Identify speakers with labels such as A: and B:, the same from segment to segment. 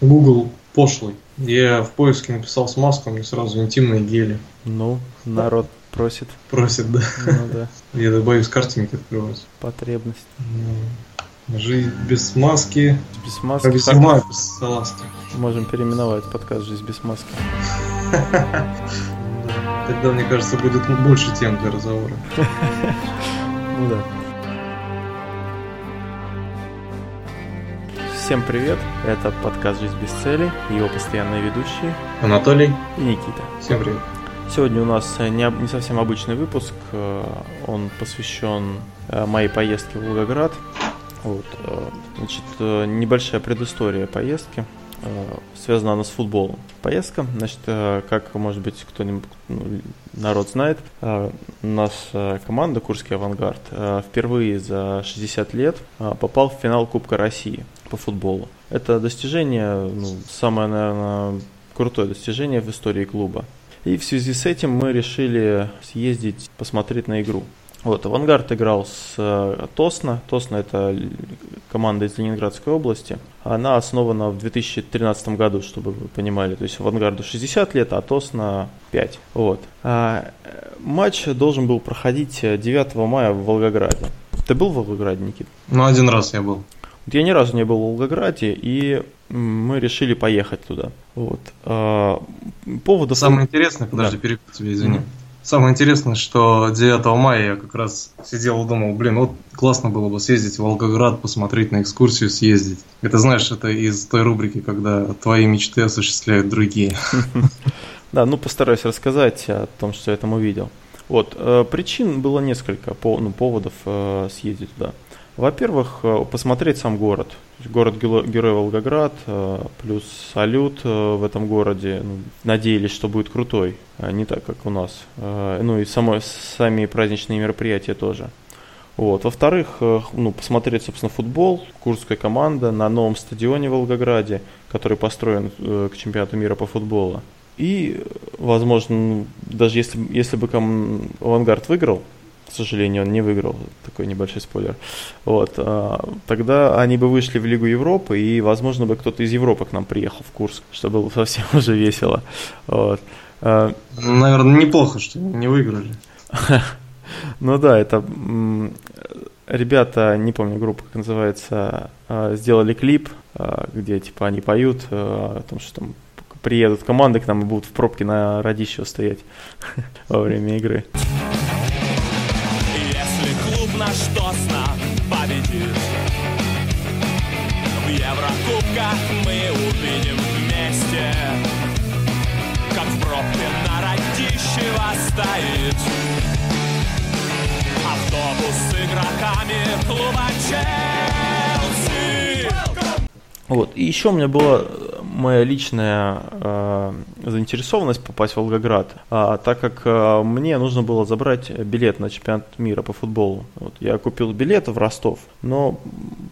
A: Google пошлый. Я в поиске написал смазку, мне сразу интимные гели.
B: Ну, народ просит.
A: Просит, да.
B: Ну да,
A: Я боюсь картинки открывать.
B: потребность.
A: Ну, Жизнь без смазки,
B: Без маски.
A: как зима без салазки.
B: Можем переименовать подкаст «Жизнь без маски».
A: Тогда, мне кажется, будет больше тем для разговора.
B: Ну да. Всем привет, это подкаст «Жизнь без цели», его постоянные ведущие
A: Анатолий,
B: и Никита.
A: всем привет.
B: Сегодня у нас не, не совсем обычный выпуск, э, он посвящен э, моей поездке в Волгоград. Вот, э, значит, небольшая предыстория поездки. Связана она с футболом. Поездка, значит, как, может быть, кто-нибудь, ну, народ знает, наша команда Курский Авангард впервые за 60 лет попал в финал Кубка России по футболу. Это достижение, ну, самое, наверное, крутое достижение в истории клуба. И в связи с этим мы решили съездить посмотреть на игру. Вот, Авангард играл с э, Тосно. Тосно это команда из Ленинградской области. Она основана в 2013 году, чтобы вы понимали. То есть Авангарду 60 лет, а Тосно 5. Вот. А, э, матч должен был проходить э, 9 мая в Волгограде. Ты был в Волгограде, Никит?
A: Ну, один раз я был.
B: Я ни разу не был в Волгограде, и мы решили поехать туда. Вот. А, поводов...
A: Самое интересное, подожди,
B: Да.
A: перебью тебя, извини. Самое интересное, что 9 мая я как раз сидел и думал, блин, вот классно было бы съездить в Волгоград, посмотреть на экскурсию, съездить. Это знаешь, это из той рубрики, когда твои мечты осуществляют другие.
B: Да, ну постараюсь рассказать о том, что я там увидел. Вот, э, причин было несколько, ну, поводов э, съездить туда. Во-первых, э, посмотреть сам город. То есть Город Гело- Герой Волгоград, э, плюс салют э, в этом городе. Ну, надеялись, что будет крутой, а не так, как у нас. Ну и само, сами праздничные мероприятия тоже. Вот. Во-вторых, ну, посмотреть, собственно, футбол, курская команда на новом стадионе в Волгограде, который построен к чемпионату мира по футболу. И, возможно, ну, даже если, если бы Авангард выиграл, к сожалению, он не выиграл, такой небольшой спойлер, вот, а, тогда они бы вышли в Лигу Европы, и, возможно, бы кто-то из Европы к нам приехал в Курск, что было совсем уже весело. Вот. А,
A: Наверное, неплохо, что не выиграли.
B: Ну да, это ребята, не помню группа, как называется, а, сделали клип, где типа они поют о том, что там приедут команды к нам и будут в пробке на Радищево стоять во время игры.
C: Клуб наш Тосно победит. В Еврокубках мы увидим вместе Как в пробке на Радищево стоит. Автобус с игроками клуба Челси
B: Вот. И еще у меня была э, моя личная э, заинтересованность попасть в Волгоград, а, так как э, мне нужно было забрать билет на чемпионат мира по футболу. Вот. Я купил билет в Ростов, но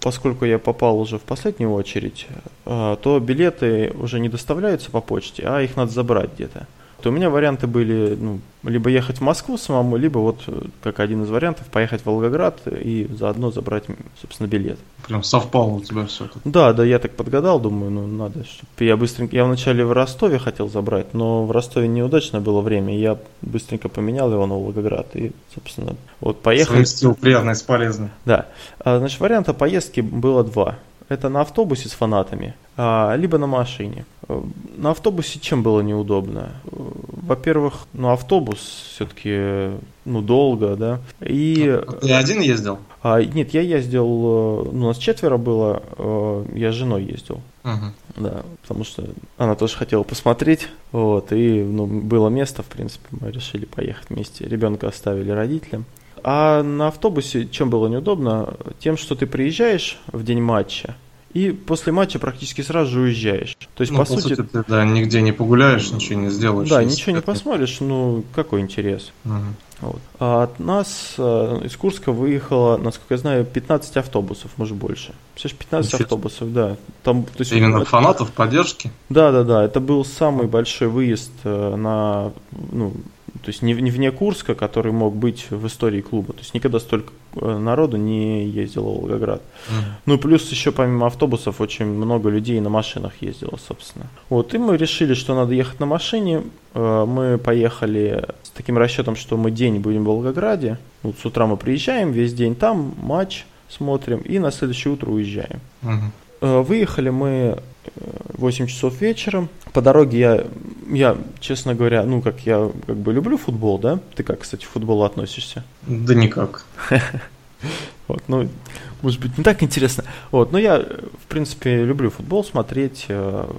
B: поскольку я попал уже в последнюю очередь, э, то билеты уже не доставляются по почте, а их надо забрать где-то. То у меня варианты были, ну, либо ехать в Москву самому, либо вот, э, как один из вариантов, поехать в Волгоград и заодно забрать, собственно, билет.
A: Прям совпало у тебя все тут.
B: Да, да, я так подгадал, думаю, ну надо, чтобы я быстренько, я вначале в Ростове хотел забрать, но в Ростове неудачное было время, я быстренько поменял его на Волгоград, и, собственно, вот поехали.
A: Совместил приятное с полезным.
B: Да, А, значит, варианта поездки было два. Это на автобусе с фанатами, а, либо на машине. Э, На автобусе чем было неудобно? Э, Во-первых, ну автобус все-таки, ну долго, да, и
A: Ты один ездил?
B: а, нет, я ездил, э, ну, у нас четверо было, я с женой ездил.
A: Мгм.
B: Да, потому что она тоже хотела посмотреть, вот, и ну, было место, в принципе, мы решили поехать вместе. Ребенка оставили родителям. А на автобусе чем было неудобно? Тем, что ты приезжаешь в день матча, и после матча практически сразу же уезжаешь. То есть,
A: Ну,
B: по, сути,
A: ты да, нигде не погуляешь, ничего не сделаешь.
B: да, ничего не
A: это-
B: посмотришь, ну, какой интерес.
A: Мгм.
B: Вот. А от нас э, из Курска выехало, насколько я знаю, 15 автобусов, может больше. Представляешь, 15
A: Ничего
B: автобусов, да. Там, то есть,
A: Именно
B: это-
A: фанатов поддержки?
B: Да, да, да. Это был самый большой выезд э, на, ну, то есть не, не вне Курска, который мог быть в истории клуба. То есть никогда столько э, народу не ездило в Волгоград. Mm. Ну плюс еще помимо автобусов очень много людей на машинах ездило, собственно. Вот, и мы решили, что надо ехать на машине. Э, мы поехали с таким расчетом, что мы день будем в Волгограде. Вот с утра мы приезжаем, весь день там, матч смотрим, и на следующее утро уезжаем. Mm-hmm. Выехали мы 8 часов вечера. По дороге я, я, честно говоря, ну, как я как бы люблю футбол, да? Ты как, кстати, к футболу относишься?
A: Да никак.
B: Вот, ну, может быть, не так интересно. Вот, но я, в принципе, люблю футбол смотреть, э,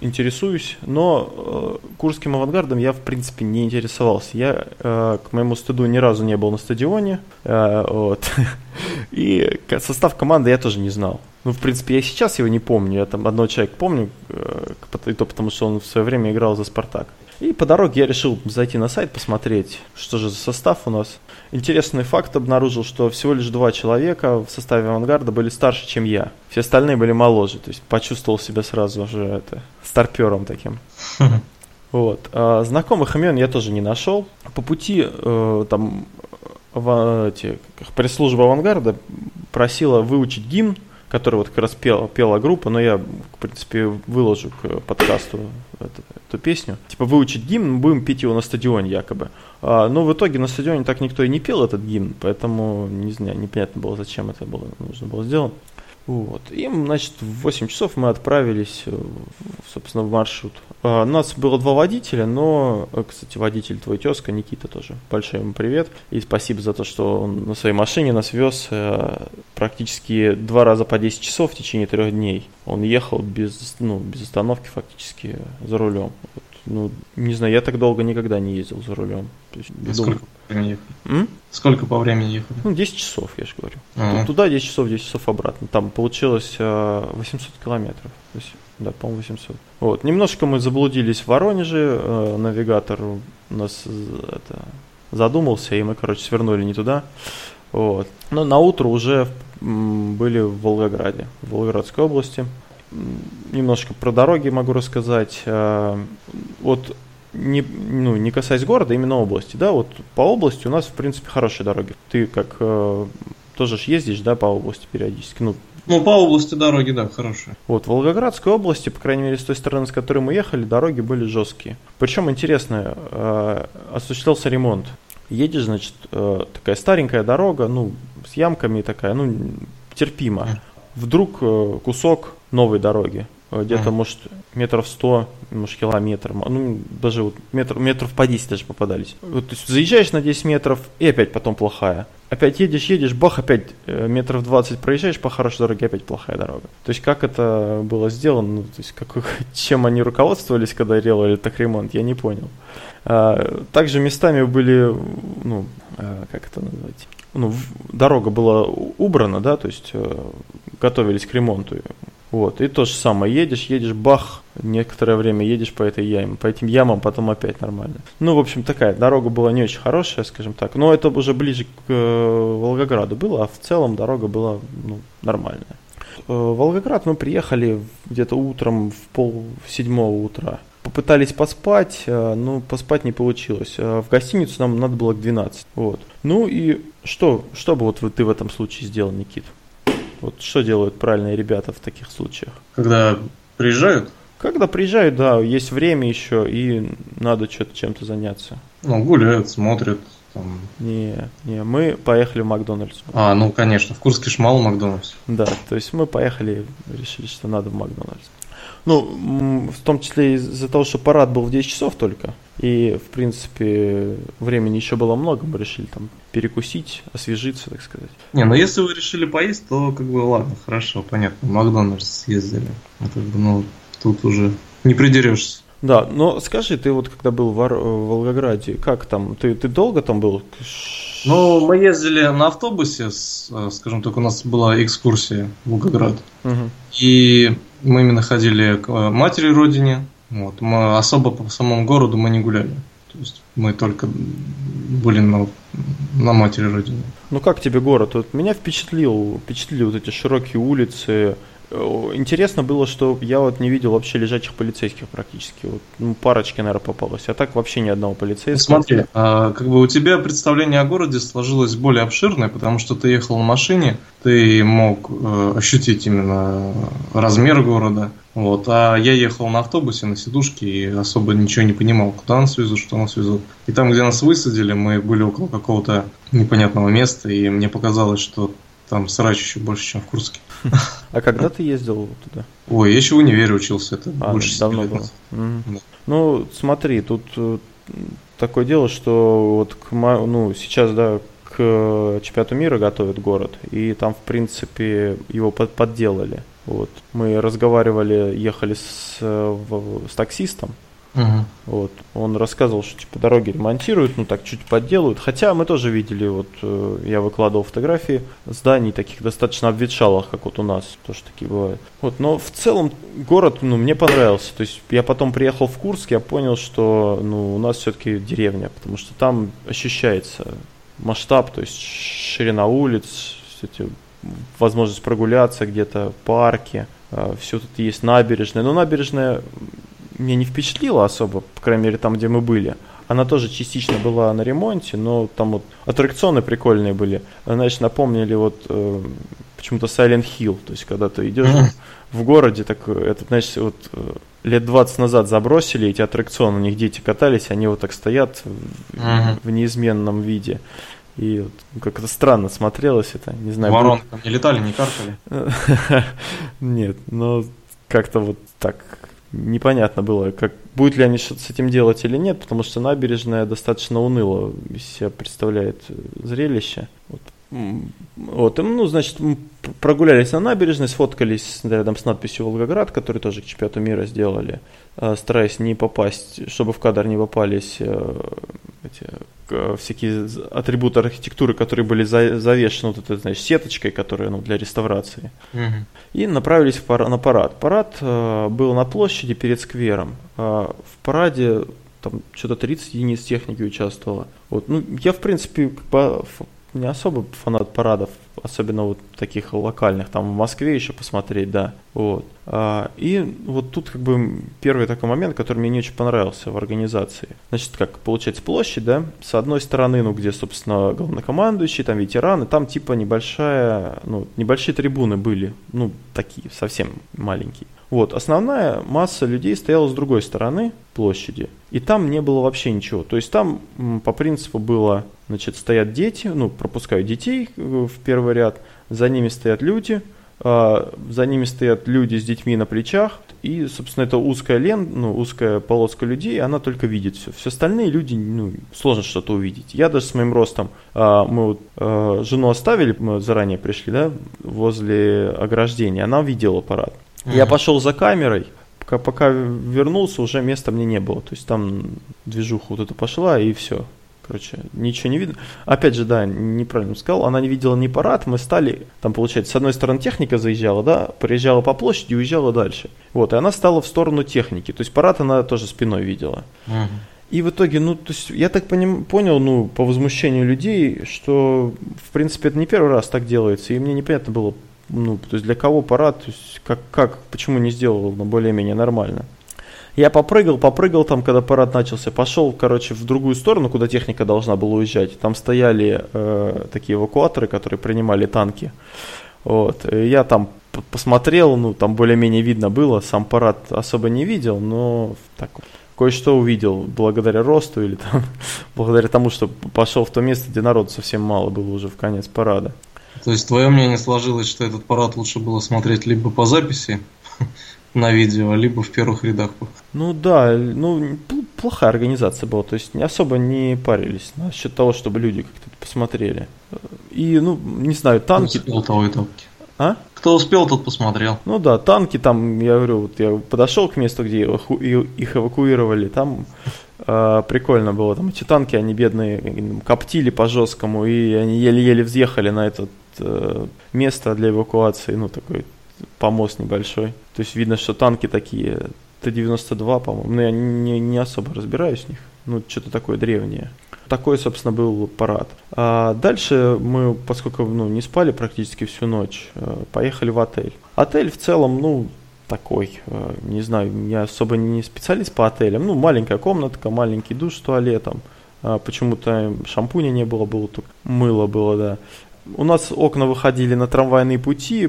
B: интересуюсь, но э, курским авангардом я, в принципе, не интересовался. Я, э, к моему стыду, ни разу не был на стадионе, э, вот, и состав команды я тоже не знал. Ну, в принципе, я сейчас его не помню, я там одного человека помню, э, и то потому, что он в свое время играл за «Спартак». И по дороге я решил зайти на сайт, посмотреть, что же за состав у нас. Интересный факт обнаружил, что всего лишь два человека в составе авангарда были старше, чем я. Все остальные были моложе, то есть почувствовал себя сразу же это, старпером таким. Вот. А, знакомых имен я тоже не нашел. По пути э, там в, эти, пресс-служба авангарда просила выучить гимн, который вот как раз пел, пела группа, но я, в принципе, выложу к подкасту эту, эту песню. Типа выучить гимн, будем петь его на стадионе якобы. А, но в итоге на стадионе так никто и не пел этот гимн, поэтому не знаю, непонятно было, зачем это было, нужно было сделать. Вот. И, значит, в 8 часов мы отправились, э, собственно, в маршрут. А, нас было два водителя, но, э, кстати, водитель твой тезка, Никита тоже. Большой ему привет. И спасибо за то, что он на своей машине нас вез э, практически два раза по 10 часов в течение трех дней. Он ехал без, ну, без остановки фактически за рулем. Вот ну, не знаю, я так долго никогда не ездил за рулем.
A: То есть, а сколько по времени ехали? М? Сколько по времени ехали?
B: Ну, 10 часов, я же говорю. А-а-а. Туда 10 часов, 10 часов обратно. Там получилось 800 э, километров. То есть, да, по-моему, 800. Вот. Немножко мы заблудились в Воронеже. Э, навигатор у нас э, это, задумался, и мы, короче, свернули не туда. Вот. Но на утро уже были в Волгограде, в Волгоградской области немножко про дороги могу рассказать. Вот не, ну, не касаясь города, именно области, да, вот по области у нас, в принципе, хорошие дороги. Ты как э, тоже ж ездишь, да, по области периодически, ну,
A: ну, по области дороги, да, хорошие.
B: Вот, в Волгоградской области, по крайней мере, с той стороны, с которой мы ехали, дороги были жесткие. Причем, интересно, э, осуществлялся ремонт. Едешь, значит, э, такая старенькая дорога, ну, с ямками такая, ну, терпимо. Вдруг э, кусок новой дороги. Э, где-то, uh-huh. может, метров сто, может, километр, ну, даже вот метр, метров по 10 даже попадались. Вот, то есть заезжаешь на 10 метров, и опять потом плохая. Опять едешь, едешь, бах, опять э, метров 20 проезжаешь по хорошей дороге, опять плохая дорога. То есть как это было сделано, ну, то есть как, чем они руководствовались, когда делали так ремонт, я не понял. А, также местами были, ну, а, как это назвать, ну, дорога была убрана, да, то есть э, готовились к ремонту. Вот, и то же самое, едешь, едешь, бах, некоторое время едешь по этой яме, по этим ямам, потом опять нормально. Ну, в общем, такая дорога была не очень хорошая, скажем так, но это уже ближе к э, Волгограду было, а в целом дорога была ну, нормальная. Э, в Волгоград мы приехали где-то утром в пол седьмого утра. Попытались поспать, э, но поспать не получилось. В гостиницу нам надо было к 12. Вот. Ну и что, что бы вот ты в этом случае сделал, Никит? Вот что делают правильные ребята в таких случаях?
A: Когда приезжают?
B: Когда приезжают, да, есть время еще, и надо что-то чем-то заняться.
A: Ну, гуляют, смотрят. Там.
B: Не, не, мы поехали в Макдональдс.
A: А, ну конечно, в Курске ж мало Макдональдс.
B: Да, то есть мы поехали, решили, что надо в Макдональдс. Ну, в том числе из-за того, что парад был в 10 часов только. И, в принципе, времени еще было много, мы решили там перекусить, освежиться, так сказать.
A: Не, ну если вы решили поесть, то как бы ладно, хорошо, понятно. Макдональдс съездили. Ну, как бы, ну, тут уже не придерешься.
B: Да, но скажи, ты вот когда был в, Ар- в Волгограде, как там? Ты, ты долго там был?
A: Ну, мы ездили на автобусе, с, э, скажем так, у нас была экскурсия в Волгоград. Угу. И мы именно ходили к э, матери родине. Вот. Мы особо по самому городу мы не гуляли. То есть мы только были на, на матери родине.
B: Ну как тебе город? Вот меня впечатлил, впечатлили вот эти широкие улицы, интересно было, что я вот не видел вообще лежачих полицейских практически. Вот, ну, парочки, наверное, попалось. А так вообще ни одного полицейского.
A: Ну, смотри, а, как бы у тебя представление о городе сложилось более обширное, потому что ты ехал на машине, ты мог э, ощутить именно размер города. Вот, а я ехал на автобусе, на сидушке и особо ничего не понимал, куда нас везут, что нас везут. И там, где нас высадили, мы были около какого-то непонятного места, и мне показалось, что там срач еще больше, чем в Курске.
B: А когда ты ездил туда?
A: Ой, я еще в универе учился, это
B: А,
A: больше
B: давно было. Мгм.
A: Да.
B: Ну, смотри, тут э, такое дело, что вот к, ну, сейчас, да, к чемпионату мира готовят город, и там, в принципе, его под- подделали. Вот. Мы разговаривали, ехали с, э, в- с таксистом,
A: Мгм.
B: вот. Он рассказывал, что типа дороги ремонтируют, ну так чуть подделывают. Хотя мы тоже видели, вот э, я выкладывал фотографии зданий таких достаточно обветшалых, как вот у нас, тоже такие бывают. Вот, но в целом город, ну, мне понравился. То есть я потом приехал в Курск, я понял, что ну, у нас все-таки деревня, потому что там ощущается масштаб, то есть ширина улиц, эти, возможность прогуляться где-то, парки, все тут есть набережная. Но набережная меня не впечатлила особо, по крайней мере, там, где мы были. Она тоже частично была на ремонте, но там вот аттракционы прикольные были. Знаешь, напомнили вот э, почему-то Silent Hill. То есть, когда ты идешь в городе, так э, это, знаешь, вот э, лет 20 назад забросили эти аттракционы, на них дети катались, они вот так стоят в,
A: Мгм.
B: в неизменном виде. И вот, ну, как-то странно смотрелось это, не знаю. будет-
A: Вороны там не летали, не каркали.
B: Нет, но как-то вот так непонятно было, как будут ли они что-то с этим делать или нет, потому что набережная достаточно уныло себя представляет э, зрелище. Вот. Вот, ну, значит, прогулялись на набережной, сфоткались рядом с надписью «Волгоград», который тоже к чемпионату мира сделали, э, стараясь не попасть, чтобы в кадр не попались э, эти, всякие з- атрибуты архитектуры, которые были за- завешены вот этой, значит, сеточкой, которая, ну, для реставрации.
A: Мгм.
B: И направились в пара- на парад. Парад э, был на площади перед сквером. А в параде там что-то 30 единиц техники участвовало. Вот, ну, я, в принципе, ф- не особо фанат парадов, особенно вот таких локальных, там в Москве еще посмотреть, да. Вот. А, и вот тут как бы первый такой момент, который мне не очень понравился в организации. Значит, как получается площадь, да, с одной стороны, ну, где, собственно, главнокомандующий, там ветераны, там типа небольшая, ну, небольшие трибуны были, ну, такие, совсем маленькие. Вот, основная масса людей стояла с другой стороны площади, и там не было вообще ничего. То есть там по принципу было, значит, стоят дети, ну, пропускают детей э, в первый ряд, за ними стоят люди, а, за ними стоят люди с детьми на плечах, и, собственно, это узкая лен, ну, узкая полоска людей, она только видит все. Все остальные люди, ну, сложно что-то увидеть. Я даже с моим ростом, а, мы вот а, жену оставили, мы заранее пришли, да, возле ограждения, она видела парад. Я
A: Мгм.
B: пошел за камерой, пока, пока вернулся, уже места мне не было. То есть там движуха вот эта пошла, и все. Короче, ничего не видно. Опять же, да, неправильно сказал, она не видела ни парад, мы стали, там, получается, с одной стороны техника заезжала, да, проезжала по площади и уезжала дальше. Вот, и она стала в сторону техники, то есть парад она тоже спиной видела.
A: Мгм.
B: И в итоге, ну, то есть, я так поним- понял, ну, по возмущению людей, что, в принципе, это не первый раз так делается, и мне непонятно было, ну, то есть, для кого парад, то есть, как, как почему не сделал, ну, более-менее нормально. Я попрыгал, попрыгал там, когда парад начался, пошел, короче, в другую сторону, куда техника должна была уезжать. Там стояли э, такие эвакуаторы, которые принимали танки. Вот. Я там посмотрел, ну, там более-менее видно было, сам парад особо не видел, но так кое-что увидел благодаря росту или там благодаря тому, что пошел в то место, где народу совсем мало было уже в конец парада.
A: То есть твое мнение сложилось, что этот парад лучше было смотреть либо по записи на видео, либо в первых рядах.
B: Ну да, ну плохая организация была, то есть не особо не парились насчет того, чтобы люди как-то посмотрели. И, ну, не знаю,
A: Кто
B: танки...
A: успел, того и тапки.
B: А?
A: Кто успел, тот посмотрел.
B: Ну да, танки там, я говорю, вот я подошел к месту, где их, эвакуировали, там э, прикольно было, там эти танки, они бедные, коптили по жесткому, и они еле-еле взъехали на это место для эвакуации, ну такой помост небольшой. То есть видно, что танки такие, Т-92, по-моему, ну я не, не особо разбираюсь в них, ну что-то такое древнее. такой, собственно, был парад. А дальше мы, поскольку ну, не спали практически всю ночь, э, поехали в отель. Отель в целом, ну, такой, э, не знаю, я особо не специалист по отелям. Ну, маленькая комнатка, маленький душ с туалетом. А почему-то шампуня не было, было только мыло было, да. У нас окна выходили на трамвайные пути,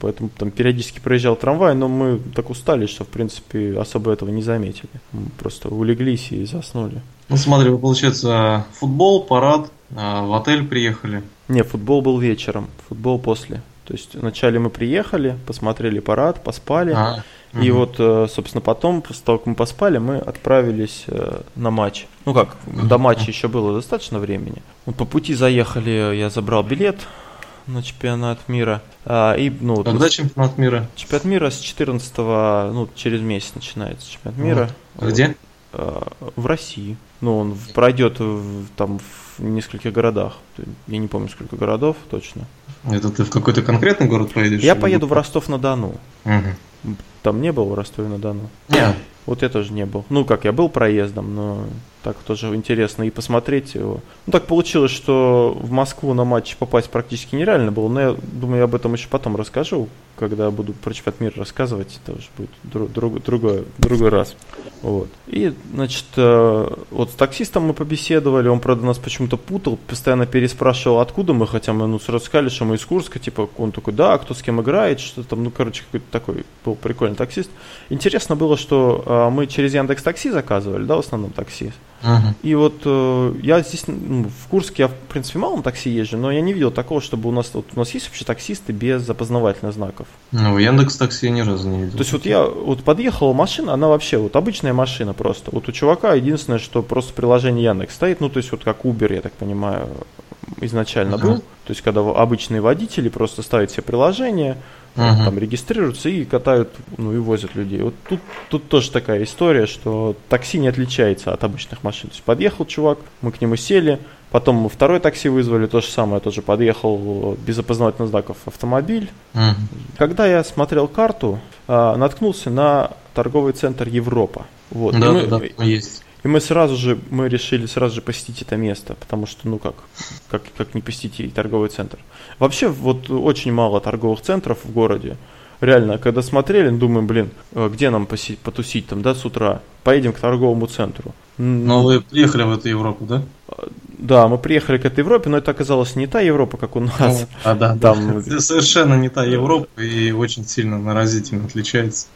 B: поэтому там периодически проезжал трамвай, но мы так устали, что в принципе особо этого не заметили. Мы просто улеглись и заснули.
A: Ну смотри, вы, получается, футбол, парад, а в отель приехали.
B: Не, футбол был вечером, футбол после. То есть вначале мы приехали, посмотрели парад, поспали. А, и вот, э, собственно, потом, после того, как мы поспали, мы отправились э, на матч. Ну как, до матча еще было достаточно времени. Вот по пути заехали, я забрал билет на чемпионат мира. А, и, ну,
A: Когда тут, чемпионат мира?
B: Чемпионат мира с 14 ну, через месяц начинается чемпионат мира.
A: Вот. Где?
B: А, в России. Ну, он пройдет в, там в нескольких городах. Я не помню, сколько городов точно.
A: Это ты в какой-то конкретный город поедешь?
B: Я поеду в Ростов-на-Дону. Угу. Там не был в Ростове-на-Дону?
A: Нет.
B: Вот я тоже не был. Ну, как, я был проездом, но так тоже интересно и посмотреть его. Ну, так получилось, что в Москву на матч попасть практически нереально было, но я думаю, я об этом еще потом расскажу, когда буду про чемпионат мира рассказывать, это уже будет друг, друг, другой, другой раз. Вот. И, значит, э, вот с таксистом мы побеседовали, он, правда, нас почему-то путал, постоянно переспрашивал, откуда мы, хотя мы, ну, сразу сказали, что мы из Курска, типа, он такой, да, кто с кем играет, что там, ну, короче, какой-то такой был прикольный таксист. Интересно было, что э, мы через Яндекс Такси заказывали, да, в основном такси. Uh-huh. И вот э, я здесь, ну, в Курске, я, в принципе, мало на такси езжу, но я не видел такого, чтобы у нас, вот, у нас есть вообще таксисты без опознавательных знаков.
A: Ну, в Яндекс Такси ни разу не видел.
B: То есть вот я, вот подъехала машина, она вообще, вот обычная машина просто. Вот у чувака единственное, что просто приложение Яндекс стоит, ну, то есть вот как Uber, я так понимаю, изначально uh-huh. был. То есть когда обычные водители просто ставят себе приложение, uh-huh. там регистрируются и катают, ну и возят людей. Вот тут, тут тоже такая история, что такси не отличается от обычных машин. То есть подъехал чувак, мы к нему сели, потом мы второй такси вызвали, то же самое, тоже подъехал без опознавательных знаков автомобиль. Uh-huh. Когда я смотрел карту, а, наткнулся на торговый центр Европа. Вот.
A: Да, мы, да, есть.
B: И мы сразу же, мы решили сразу же посетить это место, потому что, ну как, как, как не посетить торговый центр. Вообще, вот очень мало торговых центров в городе. Реально, когда смотрели, думаем, блин, э, где нам посетить, потусить там, да, с утра? Поедем к торговому центру.
A: Но вы приехали в эту Европу, да?
B: Да, мы приехали к этой Европе, но это оказалось не та Европа, как у нас.
A: А, да, там... да. Совершенно не та Европа и очень сильно наразительно отличается.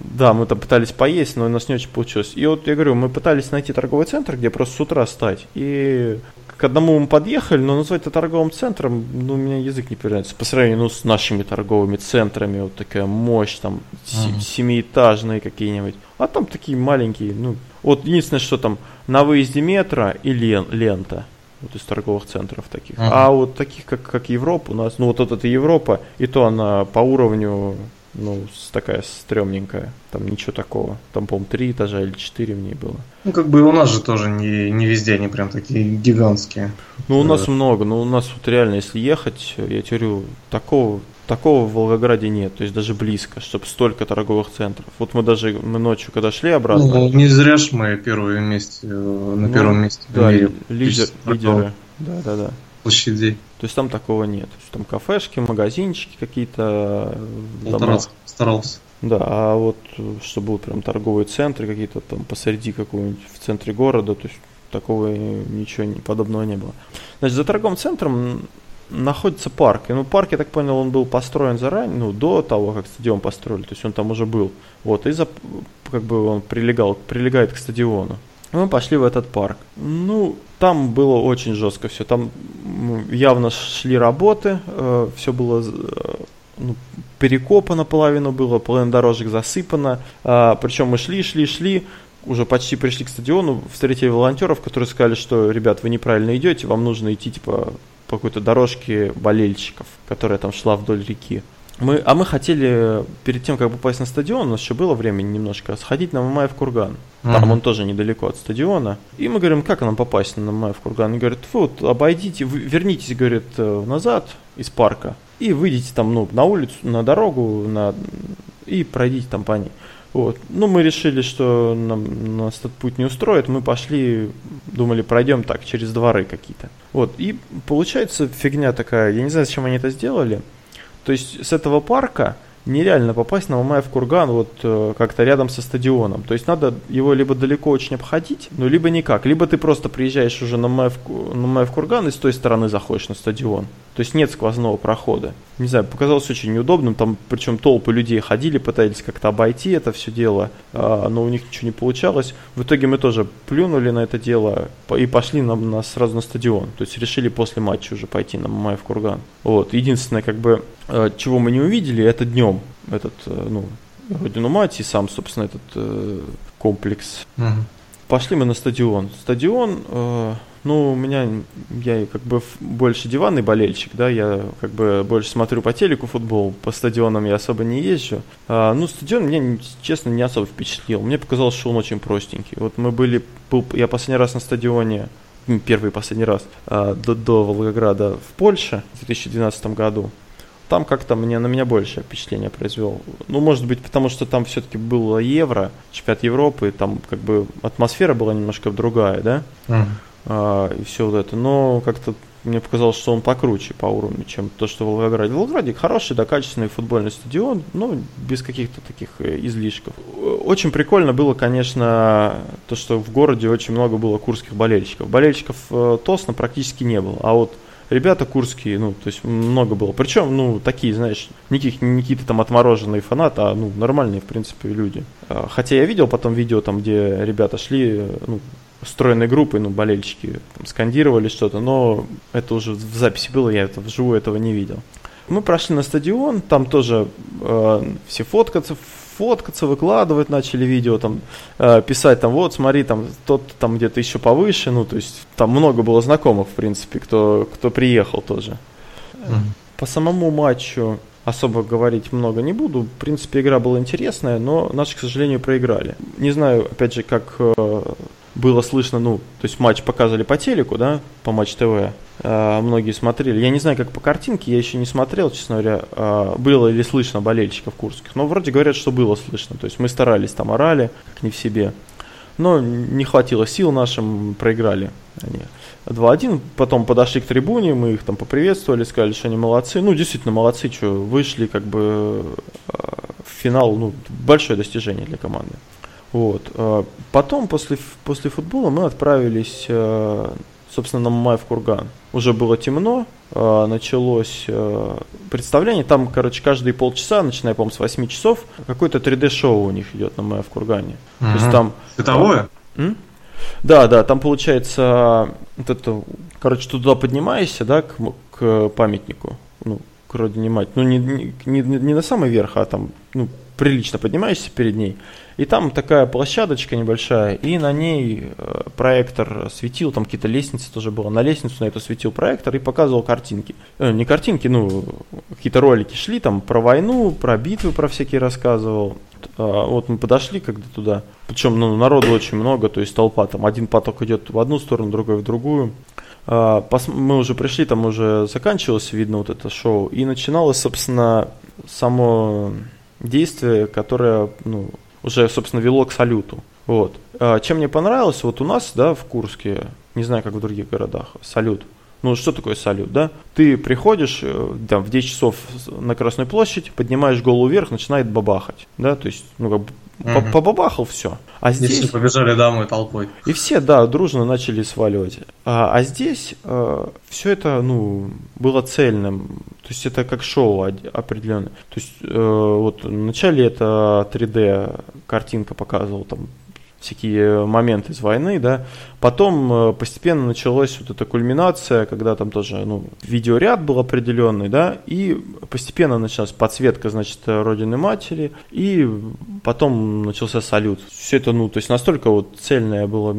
B: Да, мы там пытались поесть, но у нас не очень получилось. И вот я говорю, мы пытались найти торговый центр, где просто с утра стать. И к одному мы подъехали, но назвать это торговым центром, ну, у меня язык не поверяется. По сравнению ну, с нашими торговыми центрами, вот такая мощь, там, uh-huh. семиэтажные какие-нибудь. А там такие маленькие, ну, вот единственное, что там на выезде метро и лен, лента вот из торговых центров таких. Uh-huh. А вот таких, как, как Европа, у нас, ну вот это Европа, и то она по уровню ну, такая стрёмненькая. Там ничего такого. Там, по-моему, три этажа или четыре в ней было.
A: Ну, как бы у нас же тоже не, не везде они прям такие гигантские.
B: Ну, у нас много. Ну, у нас вот реально, если ехать, я говорю, такого, такого в Волгограде нет. То есть даже близко, чтобы столько торговых центров. Вот мы даже мы ночью, когда шли обратно... Ну,
A: не зря ж мы первые месте, э, на ну, первом месте
B: да, в мире. Лидер, лидеры. Да, да, да
A: площадей.
B: То есть там такого нет. То есть там кафешки, магазинчики какие-то.
A: Старался. старался.
B: Да, а вот чтобы был прям торговые центры какие-то там посреди какого-нибудь в центре города, то есть такого ничего подобного не было. Значит, за торговым центром находится парк. И, ну, парк, я так понял, он был построен заранее, ну, до того, как стадион построили, то есть он там уже был. Вот, и за, как бы он прилегал, прилегает к стадиону. Мы пошли в этот парк. Ну, там было очень жестко все. Там явно шли работы, э, все было э, ну, перекопано половину было, половина дорожек засыпано. Э, причем мы шли, шли, шли, уже почти пришли к стадиону, встретили волонтеров, которые сказали, что, ребят, вы неправильно идете, вам нужно идти, типа, по какой-то дорожке болельщиков, которая там шла вдоль реки. Мы, а мы хотели, перед тем, как попасть на стадион, у нас еще было времени немножко, сходить на Мамаев курган. Там uh-huh. он тоже недалеко от стадиона. И мы говорим, как нам попасть на Мамаев курган? Они говорят, вы вот обойдите, вы вернитесь, говорит, э, назад из парка и выйдите там, ну, на улицу, на дорогу, на... и пройдите там по ней. Вот. Ну, мы решили, что нам, нас этот путь не устроит. Мы пошли, думали, пройдем так, через дворы какие-то. Вот. И получается фигня такая. Я не знаю, зачем они это сделали. То есть с этого парка нереально попасть на Мамаев курган вот э, как-то рядом со стадионом. То есть надо его либо далеко очень обходить, ну либо никак. Либо ты просто приезжаешь уже на Мамаев, на Мамаев курган и с той стороны заходишь на стадион. То есть нет сквозного прохода. Не знаю, показалось очень неудобным. Там причем толпы людей ходили, пытались как-то обойти это все дело, а, но у них ничего не получалось. В итоге мы тоже плюнули на это дело и пошли на, на, сразу на стадион. То есть решили после матча уже пойти на Мамаев курган. Вот. Единственное, как бы, чего мы не увидели, это днем. Этот, э, ну, Родину мать и сам, собственно, этот э, комплекс. Угу. Пошли мы на стадион. Стадион, э, ну, у меня, я как бы больше диванный болельщик, да, я как бы больше смотрю по телеку футбол, по стадионам я особо не езжу. А, ну, стадион меня, честно, не особо впечатлил. Мне показалось, что он очень простенький. Вот мы были, был, я последний раз на стадионе, первый и последний раз, а, до, до Волгограда в Польше в 2012 году там как-то мне, на меня большее впечатление произвел. Ну, может быть, потому что там все-таки было евро, чемпионат Европы, там как бы атмосфера была немножко другая, да? Mm а, и все вот это. Но как-то мне показалось, что он покруче по уровню, чем то, что в Волгограде. В Волгограде хороший, да, качественный футбольный стадион, но без каких-то таких э, излишков. Очень прикольно было, конечно, то, что в городе очень много было курских болельщиков. Болельщиков э, Тосна практически не было, а вот ребята курские, ну, то есть много было. Причем, ну, такие, знаешь, не какие-то там отмороженные фанаты, а, ну, нормальные, в принципе, люди. А, хотя я видел потом видео там, где ребята шли, ну, стройной группой, ну, болельщики там, скандировали что-то, но это уже в записи было, я это вживую этого не видел. Мы прошли на стадион, там тоже э, все фоткаться, фоткаться, выкладывать начали видео, там, э, писать там, вот, смотри, там, тот там где-то еще повыше, ну, то есть там много было знакомых, в принципе, кто, кто приехал тоже. Mm-hmm. По самому матчу особо говорить много не буду. В принципе, игра была интересная, но наши, к сожалению, проиграли. Не знаю, опять же, как э, было слышно, ну, то есть матч показывали по телеку, да, по Матч ТВ, э, многие смотрели. Я не знаю, как по картинке, я еще не смотрел, честно говоря, э, было ли слышно болельщиков курских, но вроде говорят, что было слышно, то есть мы старались, там орали, как не в себе, но не хватило сил нашим, проиграли они. 2-1, потом подошли к трибуне, мы их там поприветствовали, сказали, что они молодцы. Ну, действительно, молодцы, что вышли как бы э, в финал, ну, большое достижение для команды. Вот. Э, потом, после, после футбола, мы отправились, э, собственно, на Мамаев курган. Уже было темно, э, началось представление. Там, короче, каждые полчаса, начиная, по-моему, с 8 часов, какое-то 3D-шоу у них идет на Мамаев кургане.
A: Угу. То есть там... Световое?
B: М? Да, да, там получается, вот это, короче, туда поднимаешься, да, к, к памятнику, ну, к родине мать. Ну, не, не, не, не на самый верх, а там, ну, прилично поднимаешься перед ней. И там такая площадочка небольшая, и на ней э, проектор светил, там какие-то лестницы тоже было. На лестницу на эту светил проектор и показывал картинки. Э, не картинки, ну, какие-то ролики шли там про войну, про битвы, про всякие рассказывал. А, вот мы подошли когда туда, причем ну, народу очень много, то есть толпа, там один поток идет в одну сторону, другой в другую. А, мы уже пришли, там уже заканчивалось, видно, вот это шоу, и начиналось, собственно, само действие, которое, ну, уже, собственно, вело к салюту. Вот. А, чем мне понравилось, вот у нас, да, в Курске, не знаю, как в других городах, салют. Ну, что такое салют, да? Ты приходишь э, там, в 10 часов на Красную площадь, поднимаешь голову вверх, начинает бабахать, да, то есть, ну, как бы угу. побабахал все.
A: А здесь... И все побежали домой толпой.
B: И все, да, дружно начали сваливать. А, а здесь э, все это, ну, было цельным. То есть это как шоу определенное. То есть э, вот вначале это 3D картинка показывала там всякие моменты из войны, да. Потом э, постепенно началась вот эта кульминация, когда там тоже, ну, видеоряд был определенный, да, и постепенно началась подсветка, значит, Родины Матери, и потом начался салют. Все это, ну, то есть настолько вот цельное было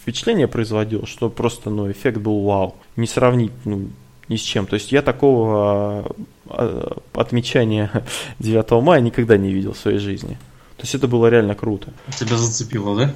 B: впечатление производило, что просто, ну, эффект был вау. Не сравнить, ну, ни с чем. То есть я такого а, отмечания 9 мая никогда не видел в своей жизни. То есть это было реально круто.
A: Тебя зацепило, да?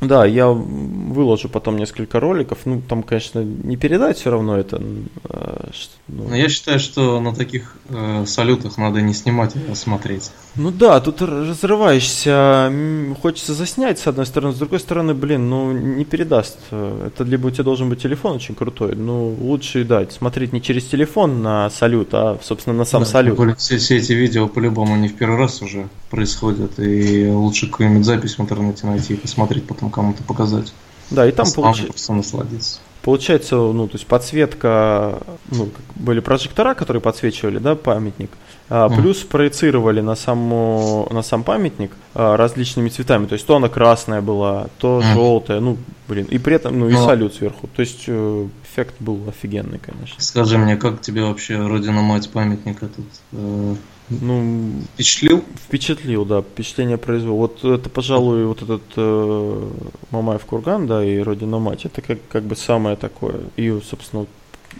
B: Да, я выложу потом несколько роликов. Ну, там, конечно, не передать все равно это, э,
A: ну... Я считаю, что на таких э, салютах надо не снимать, а смотреть.
B: Ну да, тут разрываешься, хочется заснять с одной стороны, с другой стороны, блин, ну не передаст. Это либо у тебя должен быть телефон очень крутой, ну лучше дать смотреть не через телефон на салют, а, собственно, на сам да, салют.
A: Все, все эти видео по-любому не в первый раз уже происходят, и лучше какую-нибудь запись в интернете найти и посмотреть, потом кому-то показать.
B: Да, и там получается. насладиться. Получается, ну, то есть подсветка, ну, были прожектора, которые подсвечивали, да, памятник, а, mm. плюс проецировали на, саму, на сам памятник а, различными цветами. То есть то она красная была, то mm. желтая, ну, блин, и при этом, ну, и Но... салют сверху. То есть э, эффект был офигенный, конечно.
A: Скажи мне, как тебе вообще Родина-мать памятника тут? Э, ну, впечатлил?
B: Впечатлил, да, впечатление произвел. Вот это, пожалуй, вот этот э, Мамаев курган, да, и Родина мать, это как, как бы самое такое. И, собственно,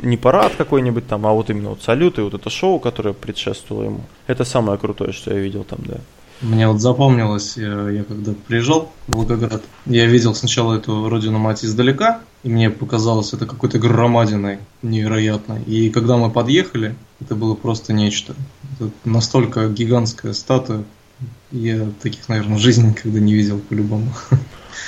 B: не парад какой-нибудь там, а вот именно вот салют и вот это шоу, которое предшествовало ему. Это самое крутое, что я видел там, да.
A: Мне вот запомнилось, я, я когда приезжал в Волгоград, я видел сначала эту родину мать издалека, и мне показалось это какой-то громадиной невероятной. И когда мы подъехали, это было просто нечто. Это настолько гигантская статуя, я таких, наверное, в жизни никогда не видел по-любому.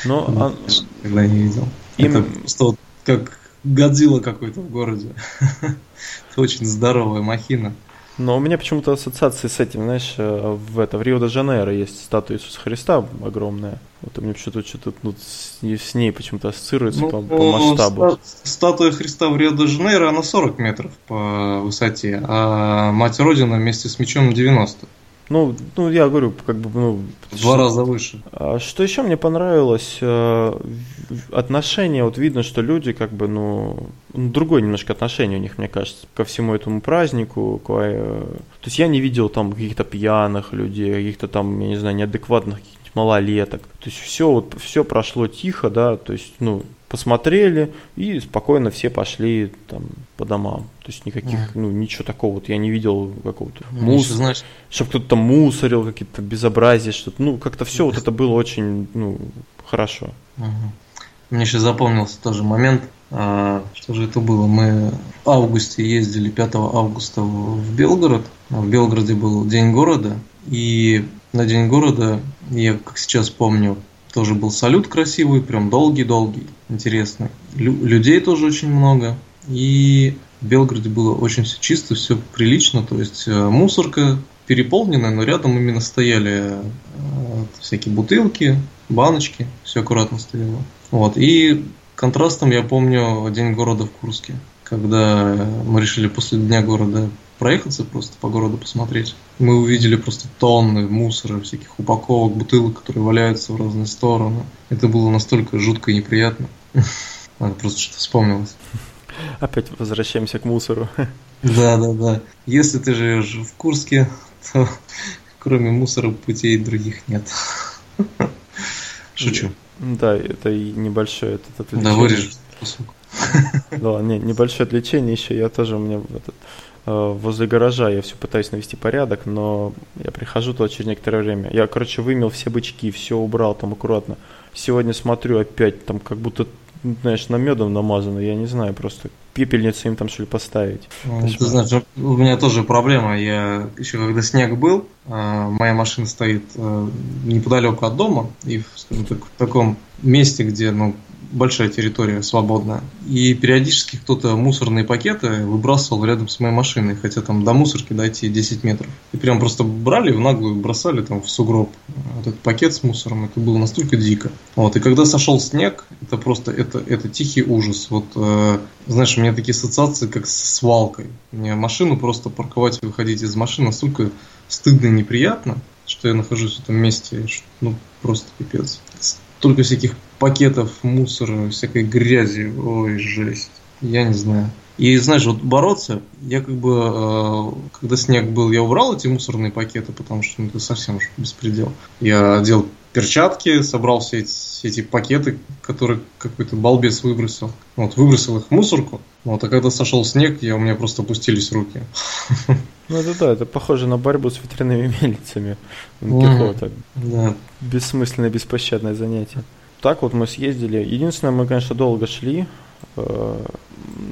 A: Но а... Когда не видел. Им... Это просто вот как Годзилла какой-то в городе. это очень здоровая махина.
B: Но у меня почему-то ассоциации с этим, знаешь, э, в это в Рио-де-Жанейро есть статуя Иисуса Христа огромная. Вот у меня почему-то что-то ну, с, с ней почему-то ассоциируется ну, по, по масштабу.
A: статуя Христа в Рио-де-Жанейро, она 40 метров по высоте, а Мать Родина вместе с мечом 90.
B: Ну, ну, я говорю, как бы, ну...
A: Два раза выше.
B: А что еще мне понравилось? Э, отношение, вот видно, что люди, как бы, ну, ну, другое немножко отношение у них, мне кажется, ко всему этому празднику. К, э, то есть я не видел там каких-то пьяных людей, каких-то там, я не знаю, неадекватных малолеток. То есть все, вот, все прошло тихо, да, то есть, ну, посмотрели и спокойно все пошли там по домам. То есть никаких, mm. ну, ничего такого вот я не видел какого-то ну, мусора, знаешь... чтобы кто-то там мусорил, какие-то безобразия, что-то. Ну, как-то все вот это было очень, ну, хорошо.
A: Mm. Мне еще запомнился тоже момент, а, что же это было? Мы в августе ездили, 5 августа в Белгород. В Белгороде был День города, и на День города, я как сейчас помню, тоже был салют красивый, прям долгий-долгий, интересный. Лю- людей тоже очень много. И в Белгороде было очень все чисто, все прилично. То есть э, мусорка переполненная, но рядом именно стояли э, всякие бутылки, баночки, все аккуратно стояло. Вот. И контрастом я помню День города в Курске, когда мы решили после Дня города проехаться просто по городу посмотреть. Мы увидели просто тонны мусора, всяких упаковок, бутылок, которые валяются в разные стороны. Это было настолько жутко и неприятно. Надо просто что-то вспомнилось.
B: Опять возвращаемся к мусору.
A: Да, да, да. Если ты живешь в Курске, то кроме мусора путей других нет. Шучу.
B: Да, это и небольшое это
A: отвлечение. Да, вырежешь
B: Да, не, небольшое отвлечение еще. Я тоже у меня этот возле гаража я все пытаюсь навести порядок, но я прихожу туда через некоторое время. Я, короче, вымел все бычки, все убрал там аккуратно. Сегодня смотрю опять, там как будто, знаешь, намедом намазано, я не знаю, просто пепельницу им там что ли поставить.
A: Ну, ты знаешь, у меня тоже проблема. Я еще когда снег был, э, моя машина стоит э, неподалеку от дома и скажем так, в таком месте, где ну, большая территория свободная. И периодически кто-то мусорные пакеты выбрасывал рядом с моей машиной, хотя там до мусорки дойти 10 метров. И прям просто брали в наглую, бросали там в сугроб этот пакет с мусором. Это было настолько дико. Вот. И когда сошел снег, это просто это, это тихий ужас. Вот, э, знаешь, у меня такие ассоциации, как с свалкой. Мне машину просто парковать и выходить из машины настолько стыдно и неприятно, что я нахожусь в этом месте. Ну, просто пипец. Столько всяких пакетов мусора, всякой грязи. Ой, жесть. Я не знаю. И знаешь, вот бороться, я как бы, э, когда снег был, я убрал эти мусорные пакеты, потому что ну, это совсем уж беспредел. Я одел перчатки, собрал все эти, все эти пакеты, которые какой-то балбес выбросил. Вот, выбросил их в мусорку. Вот, а когда сошел снег, я, у меня просто опустились руки.
B: Ну это да, это похоже на борьбу с ветряными мельницами. Пехота. Да. Бессмысленное, беспощадное занятие так вот мы съездили. Единственное, мы, конечно, долго шли. Э,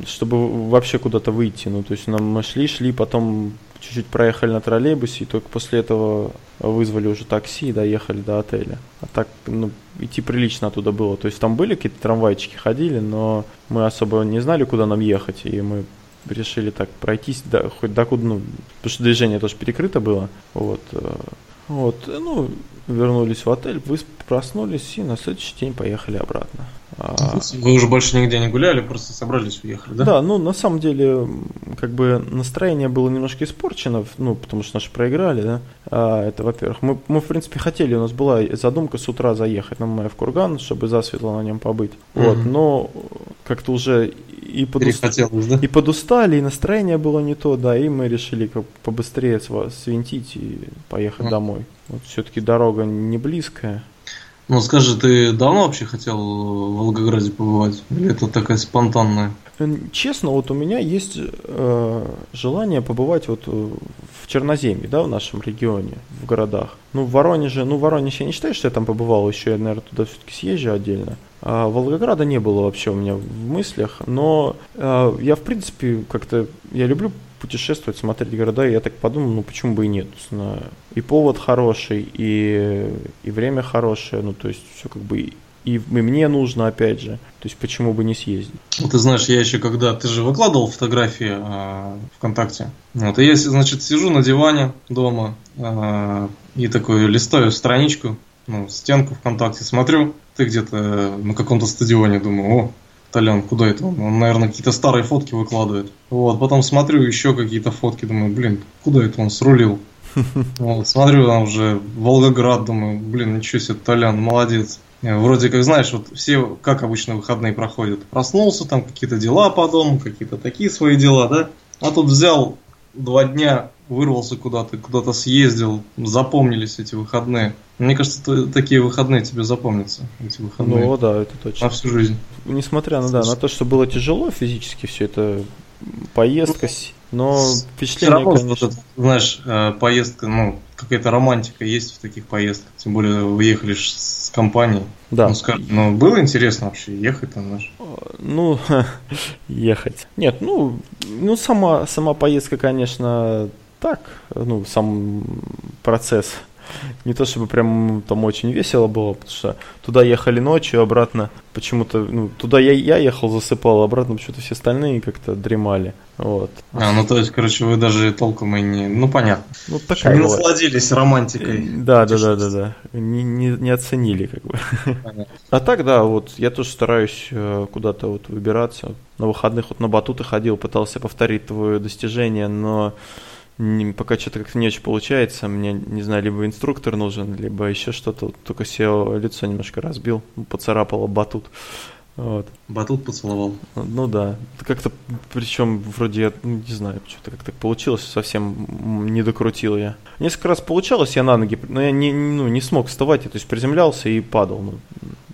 B: чтобы вообще куда-то выйти. Ну, то есть нам мы шли, шли, потом чуть-чуть проехали на троллейбусе, и только после этого вызвали уже такси и доехали до отеля. А так, ну, идти прилично оттуда было. То есть там были какие-то трамвайчики ходили, но мы особо не знали, куда нам ехать, и мы решили так пройтись до, хоть докуда, ну, потому что движение тоже перекрыто было. Вот, э, вот, ну, вернулись в отель, вы проснулись и на следующий день поехали обратно.
A: А, Вы уже больше нигде не гуляли, просто собрались, уехали, да?
B: Да, ну на самом деле, как бы настроение было немножко испорчено, ну, потому что наши проиграли, да. А, это, во-первых, мы, мы, в принципе, хотели, у нас была задумка с утра заехать на Мая в Курган, чтобы засветло на нем побыть. Mm-hmm. Вот, но как-то уже и, подуст... да? и подустали, и настроение было не то, да, и мы решили как побыстрее свинтить и поехать mm-hmm. домой. Вот все-таки дорога не близкая.
A: Ну скажи, ты давно вообще хотел в Волгограде побывать? Или это такая спонтанная?
B: Честно, вот у меня есть э, желание побывать вот э, в Черноземье, да, в нашем регионе, в городах. Ну, в Воронеже, ну, Воронеж я не считаю, что я там побывал, еще я, наверное, туда все-таки съезжу отдельно. А Волгограда не было вообще у меня в мыслях, но э, я, в принципе, как-то, я люблю путешествовать, смотреть города, и я так подумал, ну почему бы и нет. И повод хороший, и, и время хорошее, ну то есть все как бы и, мне нужно, опять же. То есть почему бы не съездить?
A: Ну, ты знаешь, я еще когда... Ты же выкладывал фотографии э, ВКонтакте. Вот, и я, значит, сижу на диване дома э, и такой листаю страничку, ну, стенку ВКонтакте, смотрю, ты где-то на каком-то стадионе, думаю, о, Толян, куда это он? Он, наверное, какие-то старые фотки выкладывает. Вот, потом смотрю еще какие-то фотки, думаю, блин, куда это он срулил? Вот, смотрю, там уже Волгоград, думаю, блин, ничего себе, Толян, молодец. Вроде как, знаешь, вот все, как обычно, выходные проходят. Проснулся, там какие-то дела по дому, какие-то такие свои дела, да? А тут взял два дня, вырвался куда-то, куда-то съездил, запомнились эти выходные. Мне кажется, такие выходные тебе запомнятся, эти выходные.
B: Ну да, это точно.
A: На всю жизнь.
B: Несмотря на, да, на то, что было тяжело физически все это, поездка, но впечатление, равно, конечно...
A: Вот знаешь, э, поездка, ну, какая-то романтика есть в таких поездках. Тем более вы ехали с компанией.
B: Да.
A: Ну, скажи, ну, было интересно вообще ехать там, знаешь?
B: Ну, ехать. Нет, ну, ну сама, сама поездка, конечно, так, ну, сам процесс не то чтобы прям там очень весело было, потому что туда ехали ночью, обратно почему-то, ну, туда я, я ехал, засыпал, обратно почему-то все остальные как-то дремали. Вот.
A: А, ну то есть, короче, вы даже толком и не. Ну понятно.
B: Ну, такая
A: не была. насладились романтикой.
B: Да, да, да, да, да. Не, не, не оценили, как бы. Понятно. А так, да, вот я тоже стараюсь э, куда-то вот выбираться. На выходных вот на батуты ходил, пытался повторить твое достижение, но не, пока что-то как-то не очень получается. Мне, не знаю, либо инструктор нужен, либо еще что-то. Только себе лицо немножко разбил, поцарапало батут. Вот.
A: Батут поцеловал.
B: Ну да. Как-то, причем, вроде, я ну, не знаю, что-то как так получилось, совсем не докрутил я. Несколько раз получалось, я на ноги, но я не, ну, не смог вставать, я, то есть приземлялся и падал. Ну,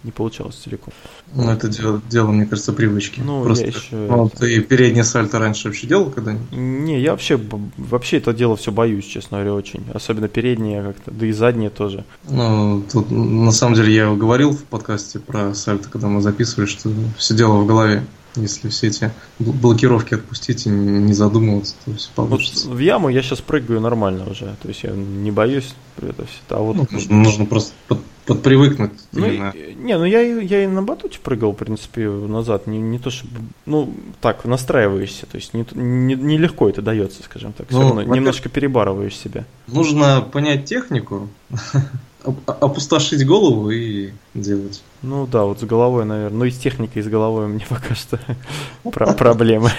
B: не получалось целиком.
A: Ну, это дело, дело, мне кажется, привычки. Ну, Просто, я еще... Ну, ты переднее сальто раньше вообще делал когда-нибудь?
B: Не, я вообще, вообще это дело все боюсь, честно говоря, очень. Особенно переднее как-то, да и заднее тоже.
A: Ну, тут, на самом деле, я говорил в подкасте про сальто, когда мы записывали, что все дело в голове. Если все эти блокировки отпустить и не задумываться, то все получится.
B: Вот в яму я сейчас прыгаю нормально уже. То есть я не боюсь это все. А вот...
A: Ну, нужно, нужно просто под, подпривыкнуть.
B: Ну, именно. не, ну я, я и на батуте прыгал, в принципе, назад. Не, не то чтобы. Ну, так, настраиваешься. То есть нелегко не, не, легко это дается, скажем так. Все ну, равно немножко перебарываешь себя.
A: Нужно понять технику, опустошить голову и делать.
B: Ну да, вот с головой, наверное. Ну и с техникой, и с головой меня пока что проблемы.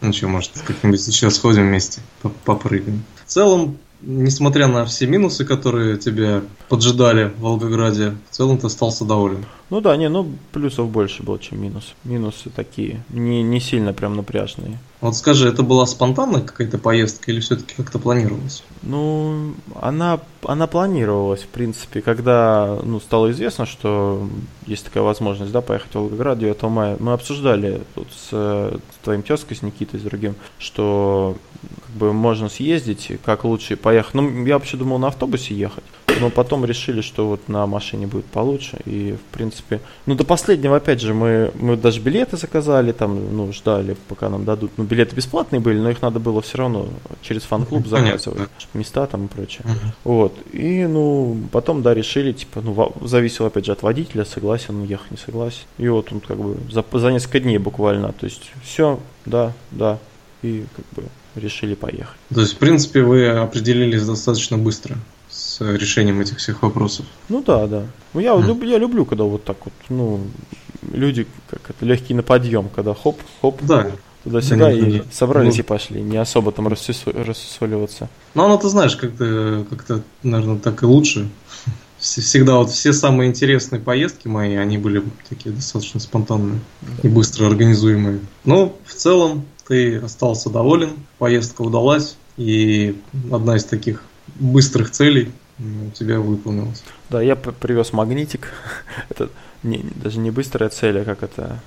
A: Ну что, может, как-нибудь сейчас сходим вместе, попрыгаем. В целом, несмотря на все минусы, которые тебя поджидали в Волгограде, в целом ты остался доволен.
B: Ну да, не, ну плюсов больше было, чем минус. Минусы такие, не, не сильно прям напряжные.
A: Вот скажи, это была спонтанная какая-то поездка или все-таки как-то планировалось?
B: Ну, она, она планировалась, в принципе, когда ну, стало известно, что есть такая возможность, да, поехать в Волгоград 9 мая. Мы обсуждали тут с, с твоим тезкой, с Никитой, с другим, что как бы можно съездить, как лучше поехать. Ну, я вообще думал на автобусе ехать, но потом решили, что вот на машине будет получше, и, в принципе, принципе. Ну, до последнего, опять же, мы, мы даже билеты заказали, там, ну, ждали, пока нам дадут. Ну, билеты бесплатные были, но их надо было все равно через фан-клуб заказывать. Места там и прочее. Вот. И, ну, потом, да, решили, типа, ну, зависело, опять же, от водителя, согласен он ехать, не согласен. И вот он как бы за, за несколько дней буквально, то есть все, да, да, и как бы решили поехать.
A: То есть, в принципе, вы определились достаточно быстро с решением этих всех вопросов.
B: Ну да, да. Ну я, mm. люб, я люблю, когда вот так вот, ну, люди, как это, легкий на подъем, когда хоп, хоп,
A: да.
B: туда-сюда да, и собрались ну, и пошли, не особо там рассусоливаться.
A: Ну, ну, ты знаешь, как-то, как-то, наверное, так и лучше. Всегда вот все самые интересные поездки мои, они были такие достаточно спонтанные и быстро организуемые. Но в целом ты остался доволен, поездка удалась, и одна из таких быстрых целей у тебя выполнилась.
B: Да, я привез магнитик. это не, даже не быстрая цель, а как это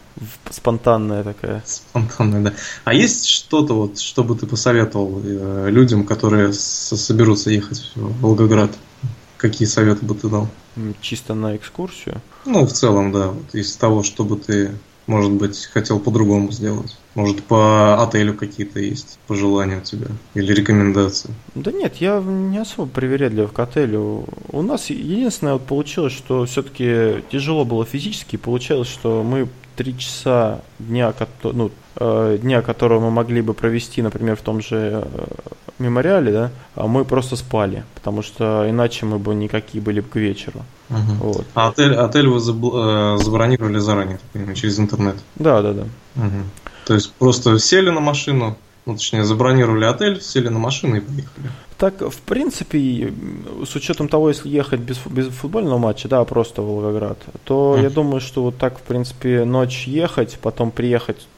B: спонтанная такая.
A: Спонтанная, да. А есть что-то, вот, что бы ты посоветовал э, людям, которые соберутся ехать в Волгоград? Какие советы бы ты дал?
B: Чисто на экскурсию?
A: Ну, в целом, да. Вот из того, что бы ты может быть, хотел по-другому сделать? Может, по отелю какие-то есть пожелания у тебя или рекомендации?
B: Да нет, я не особо привередлив к отелю. У нас единственное вот получилось, что все-таки тяжело было физически. Получалось, что мы три часа дня, ну, дня, которого мы могли бы провести, например, в том же э, мемориале, да, а мы просто спали, потому что иначе мы бы никакие были бы к вечеру.
A: Угу. Вот. А отель, отель вы заб- э, забронировали заранее, через интернет?
B: Да, да, да.
A: Угу. То есть просто сели на машину, ну, точнее, забронировали отель, сели на машину и поехали.
B: Так, в принципе, с учетом того, если ехать без, без футбольного матча, да, просто в Волгоград, то mm. я думаю, что вот так, в принципе, ночь ехать, потом приехать, э,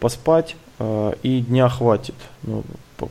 B: поспать, э, и дня хватит, ну,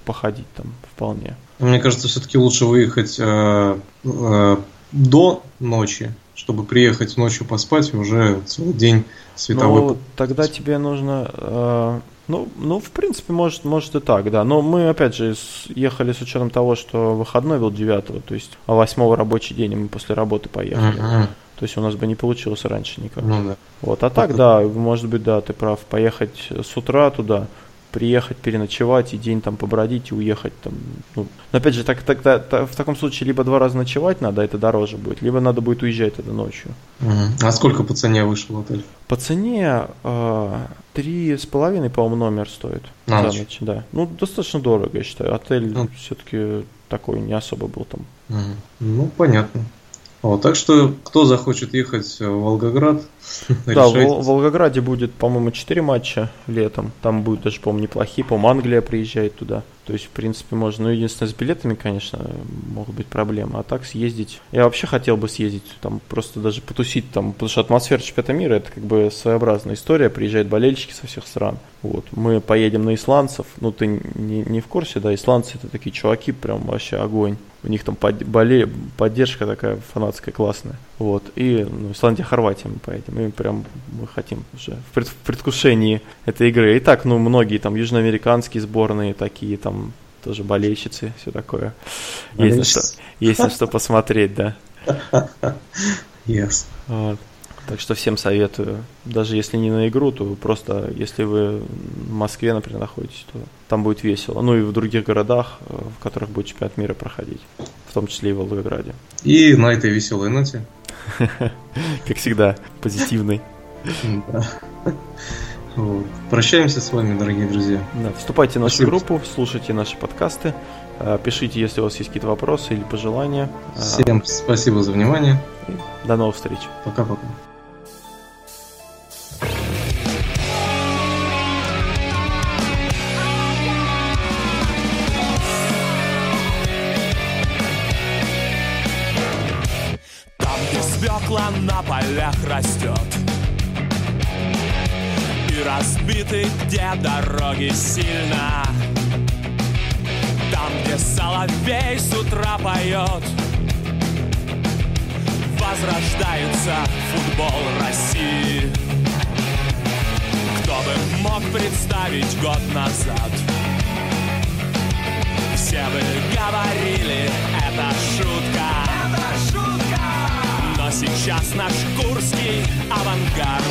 B: походить там вполне.
A: Мне кажется, все-таки лучше выехать э, э, до ночи, чтобы приехать ночью поспать и уже целый день световой.
B: Ну, тогда тебе нужно э, ну, ну, в принципе, может, может и так, да. Но мы, опять же, ехали с учетом того, что выходной был 9 то есть, а 8 рабочий день, и мы после работы поехали. Uh-huh. То есть у нас бы не получилось раньше никак. Ну, да. Вот, а так, да, может быть, да, ты прав, поехать с утра туда, приехать, переночевать и день там побродить и уехать там. Ну, но опять же, так, так, так, в таком случае либо два раза ночевать надо, это дороже будет, либо надо будет уезжать это ночью.
A: Угу. А сколько по цене вышел отель?
B: По цене э, три с половиной, по-моему, номер стоит
A: На ночь. за ночь.
B: Да. Ну, достаточно дорого, я считаю. Отель ну. все-таки такой не особо был там.
A: Угу. Ну, понятно. Вот, так что, кто захочет ехать в Волгоград,
B: Да, в Волгограде будет, по-моему, 4 матча летом. Там будет даже, по-моему, неплохие. По-моему, Англия приезжает туда. То есть, в принципе, можно. Ну, единственное, с билетами, конечно, могут быть проблемы. А так съездить. Я вообще хотел бы съездить, там просто даже потусить там, потому что атмосфера чемпионата мира это как бы своеобразная история. Приезжают болельщики со всех стран. Вот. Мы поедем на исландцев. Ну, ты не, не в курсе, да, исландцы это такие чуваки, прям вообще огонь. У них там под, боле, поддержка такая фанатская классная. Вот. И ну, Исландия, Хорватия мы поедем. И прям мы хотим уже в, пред, в предвкушении этой игры. И так, ну, многие там южноамериканские сборные такие там тоже болельщицы, все такое. Есть на, что, есть на что посмотреть, да.
A: Yes.
B: Вот. Так что всем советую. Даже если не на игру, то просто если вы в Москве, например, находитесь, то там будет весело. Ну и в других городах, э, в которых будет чемпионат мира проходить. В том числе и в Волгограде.
A: И на этой веселой ноте.
B: Как всегда, позитивный.
A: Прощаемся с вами, дорогие друзья.
B: Да, вступайте в нашу Спасибо. группу, слушайте наши подкасты, э, пишите, если у вас есть какие-то вопросы или пожелания.
A: Всем спасибо за внимание.
B: И до новых встреч.
A: Пока-пока.
C: Свекла на полях растет И разбиты, где дороги сильно. Там, где соловей с утра поет Возрождается футбол России. Кто бы мог представить год назад? Все бы говорили, это шутка сейчас наш курский авангард.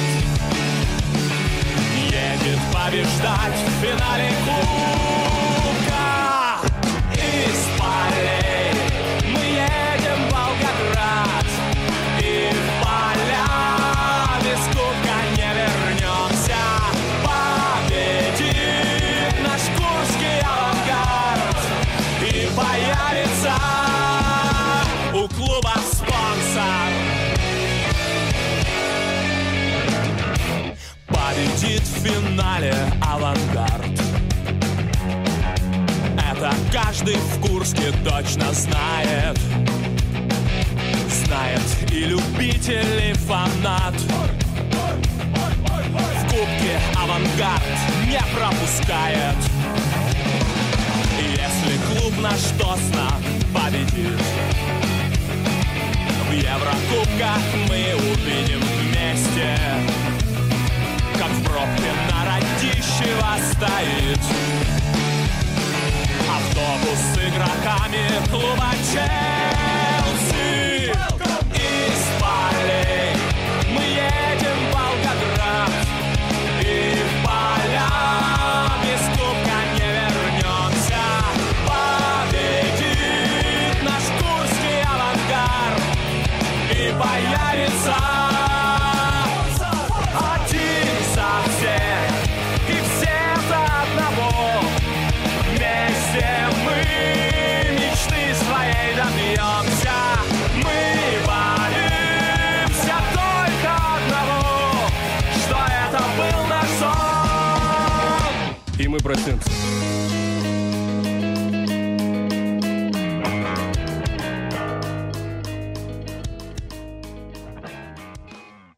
C: Едет побеждать в финале Кубка каждый в Курске точно знает. Знает и любитель, и фанат. В кубке авангард не пропускает. Если клуб наш тосно победит. В Еврокубках мы увидим вместе Как в пробке на Радищево стоит Автобус с игроками клуба Челси Из полей мы едем в Волгоград. И в поля без кубка не вернемся. Победит наш курский авангард. И появится
D: 100%.